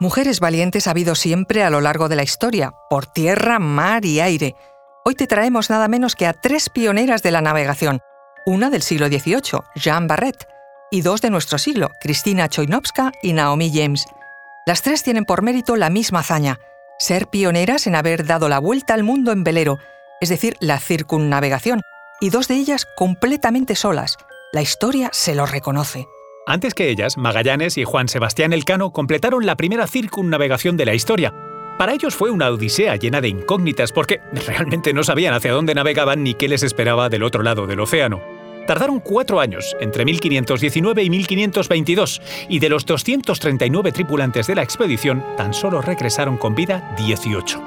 Mujeres valientes ha habido siempre a lo largo de la historia, por tierra, mar y aire. Hoy te traemos nada menos que a tres pioneras de la navegación, una del siglo XVIII, Jeanne Barrett, y dos de nuestro siglo, Cristina Choinovska y Naomi James. Las tres tienen por mérito la misma hazaña, ser pioneras en haber dado la vuelta al mundo en velero, es decir, la circunnavegación, y dos de ellas completamente solas. La historia se lo reconoce. Antes que ellas, Magallanes y Juan Sebastián Elcano completaron la primera circunnavegación de la historia. Para ellos fue una odisea llena de incógnitas porque realmente no sabían hacia dónde navegaban ni qué les esperaba del otro lado del océano. Tardaron cuatro años, entre 1519 y 1522, y de los 239 tripulantes de la expedición, tan solo regresaron con vida 18.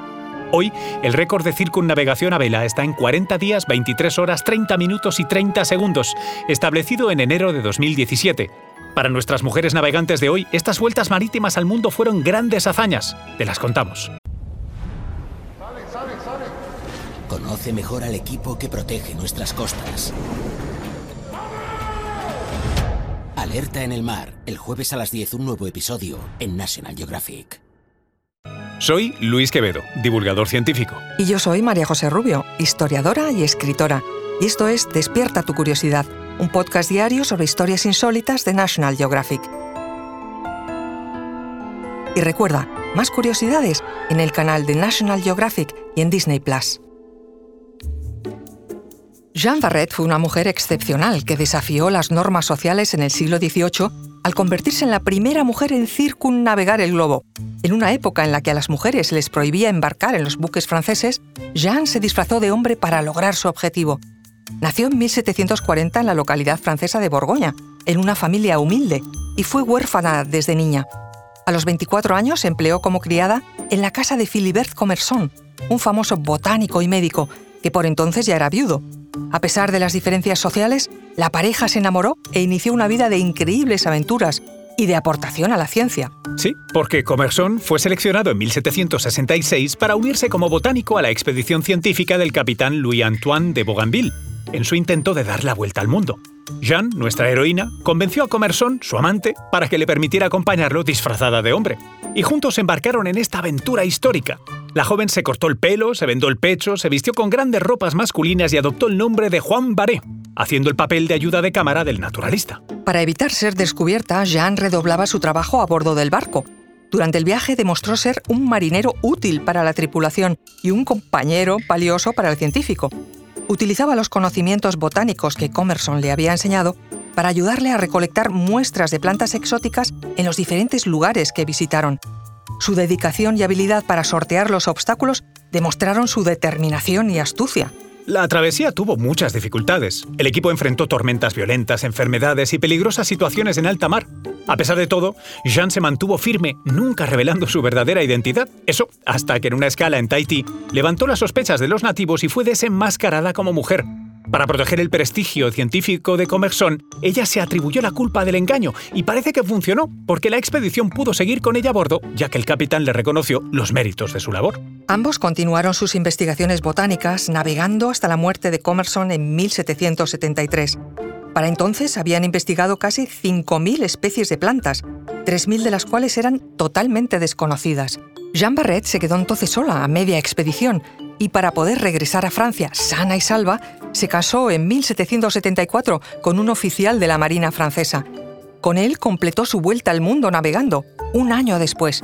Hoy, el récord de circunnavegación a vela está en 40 días, 23 horas, 30 minutos y 30 segundos, establecido en enero de 2017. Para nuestras mujeres navegantes de hoy, estas vueltas marítimas al mundo fueron grandes hazañas. Te las contamos. Conoce mejor al equipo que protege nuestras costas. Alerta en el mar, el jueves a las 10 un nuevo episodio en National Geographic. Soy Luis Quevedo, divulgador científico. Y yo soy María José Rubio, historiadora y escritora. Y esto es Despierta tu curiosidad un podcast diario sobre historias insólitas de National Geographic. Y recuerda, más curiosidades en el canal de National Geographic y en Disney Plus. Jeanne Barrett fue una mujer excepcional que desafió las normas sociales en el siglo XVIII al convertirse en la primera mujer en circunnavegar el globo. En una época en la que a las mujeres les prohibía embarcar en los buques franceses, Jeanne se disfrazó de hombre para lograr su objetivo Nació en 1740 en la localidad francesa de Borgoña, en una familia humilde, y fue huérfana desde niña. A los 24 años se empleó como criada en la casa de Philibert Commerson, un famoso botánico y médico, que por entonces ya era viudo. A pesar de las diferencias sociales, la pareja se enamoró e inició una vida de increíbles aventuras y de aportación a la ciencia. Sí, porque Commerson fue seleccionado en 1766 para unirse como botánico a la expedición científica del capitán Louis-Antoine de Bougainville en su intento de dar la vuelta al mundo. Jeanne, nuestra heroína, convenció a Commerson, su amante, para que le permitiera acompañarlo disfrazada de hombre. Y juntos embarcaron en esta aventura histórica. La joven se cortó el pelo, se vendó el pecho, se vistió con grandes ropas masculinas y adoptó el nombre de Juan Baré, haciendo el papel de ayuda de cámara del naturalista. Para evitar ser descubierta, Jeanne redoblaba su trabajo a bordo del barco. Durante el viaje demostró ser un marinero útil para la tripulación y un compañero valioso para el científico utilizaba los conocimientos botánicos que Commerson le había enseñado para ayudarle a recolectar muestras de plantas exóticas en los diferentes lugares que visitaron. Su dedicación y habilidad para sortear los obstáculos demostraron su determinación y astucia. La travesía tuvo muchas dificultades. El equipo enfrentó tormentas violentas, enfermedades y peligrosas situaciones en alta mar. A pesar de todo, Jean se mantuvo firme, nunca revelando su verdadera identidad. Eso hasta que en una escala en Tahití levantó las sospechas de los nativos y fue desenmascarada como mujer. Para proteger el prestigio científico de Commerson, ella se atribuyó la culpa del engaño y parece que funcionó, porque la expedición pudo seguir con ella a bordo, ya que el capitán le reconoció los méritos de su labor. Ambos continuaron sus investigaciones botánicas navegando hasta la muerte de Commerson en 1773. Para entonces habían investigado casi 5.000 especies de plantas, 3.000 de las cuales eran totalmente desconocidas. Jean Barret se quedó entonces sola a media expedición y para poder regresar a Francia sana y salva, se casó en 1774 con un oficial de la Marina francesa. Con él completó su vuelta al mundo navegando, un año después.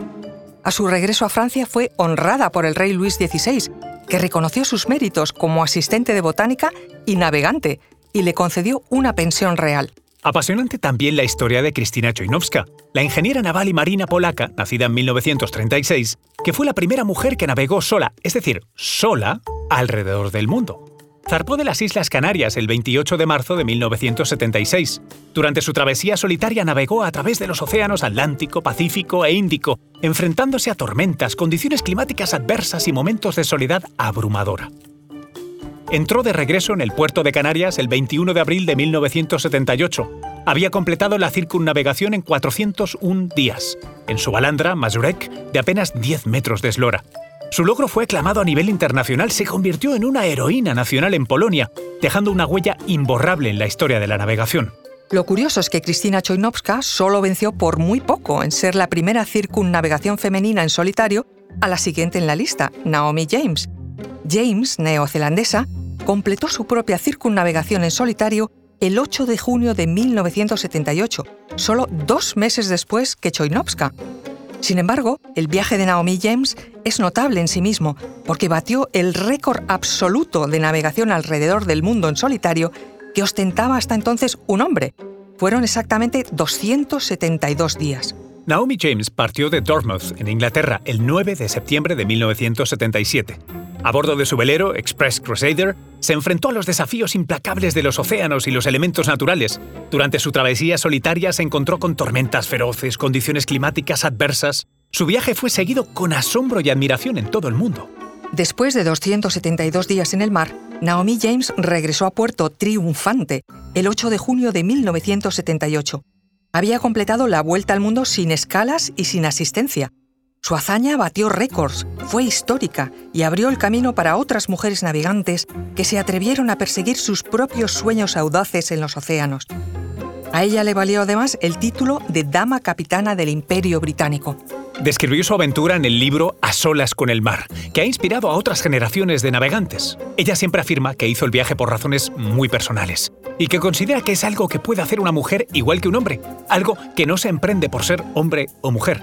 A su regreso a Francia fue honrada por el rey Luis XVI, que reconoció sus méritos como asistente de botánica y navegante, y le concedió una pensión real. Apasionante también la historia de Cristina Choinovska, la ingeniera naval y marina polaca, nacida en 1936, que fue la primera mujer que navegó sola, es decir, sola, alrededor del mundo. Zarpó de las Islas Canarias el 28 de marzo de 1976. Durante su travesía solitaria navegó a través de los océanos Atlántico, Pacífico e Índico, enfrentándose a tormentas, condiciones climáticas adversas y momentos de soledad abrumadora entró de regreso en el puerto de Canarias el 21 de abril de 1978. Había completado la circunnavegación en 401 días, en su balandra Mazurek de apenas 10 metros de eslora. Su logro fue aclamado a nivel internacional, se convirtió en una heroína nacional en Polonia, dejando una huella imborrable en la historia de la navegación. Lo curioso es que Cristina Choinovska solo venció por muy poco en ser la primera circunnavegación femenina en solitario a la siguiente en la lista, Naomi James. James, neozelandesa, completó su propia circunnavegación en solitario el 8 de junio de 1978, solo dos meses después que Choinovska. Sin embargo, el viaje de Naomi James es notable en sí mismo, porque batió el récord absoluto de navegación alrededor del mundo en solitario que ostentaba hasta entonces un hombre. Fueron exactamente 272 días. Naomi James partió de Dartmouth, en Inglaterra, el 9 de septiembre de 1977. A bordo de su velero, Express Crusader, se enfrentó a los desafíos implacables de los océanos y los elementos naturales. Durante su travesía solitaria se encontró con tormentas feroces, condiciones climáticas adversas. Su viaje fue seguido con asombro y admiración en todo el mundo. Después de 272 días en el mar, Naomi James regresó a puerto triunfante el 8 de junio de 1978. Había completado la vuelta al mundo sin escalas y sin asistencia, su hazaña batió récords, fue histórica y abrió el camino para otras mujeres navegantes que se atrevieron a perseguir sus propios sueños audaces en los océanos. A ella le valió además el título de Dama Capitana del Imperio Británico. Describió su aventura en el libro A solas con el mar, que ha inspirado a otras generaciones de navegantes. Ella siempre afirma que hizo el viaje por razones muy personales y que considera que es algo que puede hacer una mujer igual que un hombre, algo que no se emprende por ser hombre o mujer,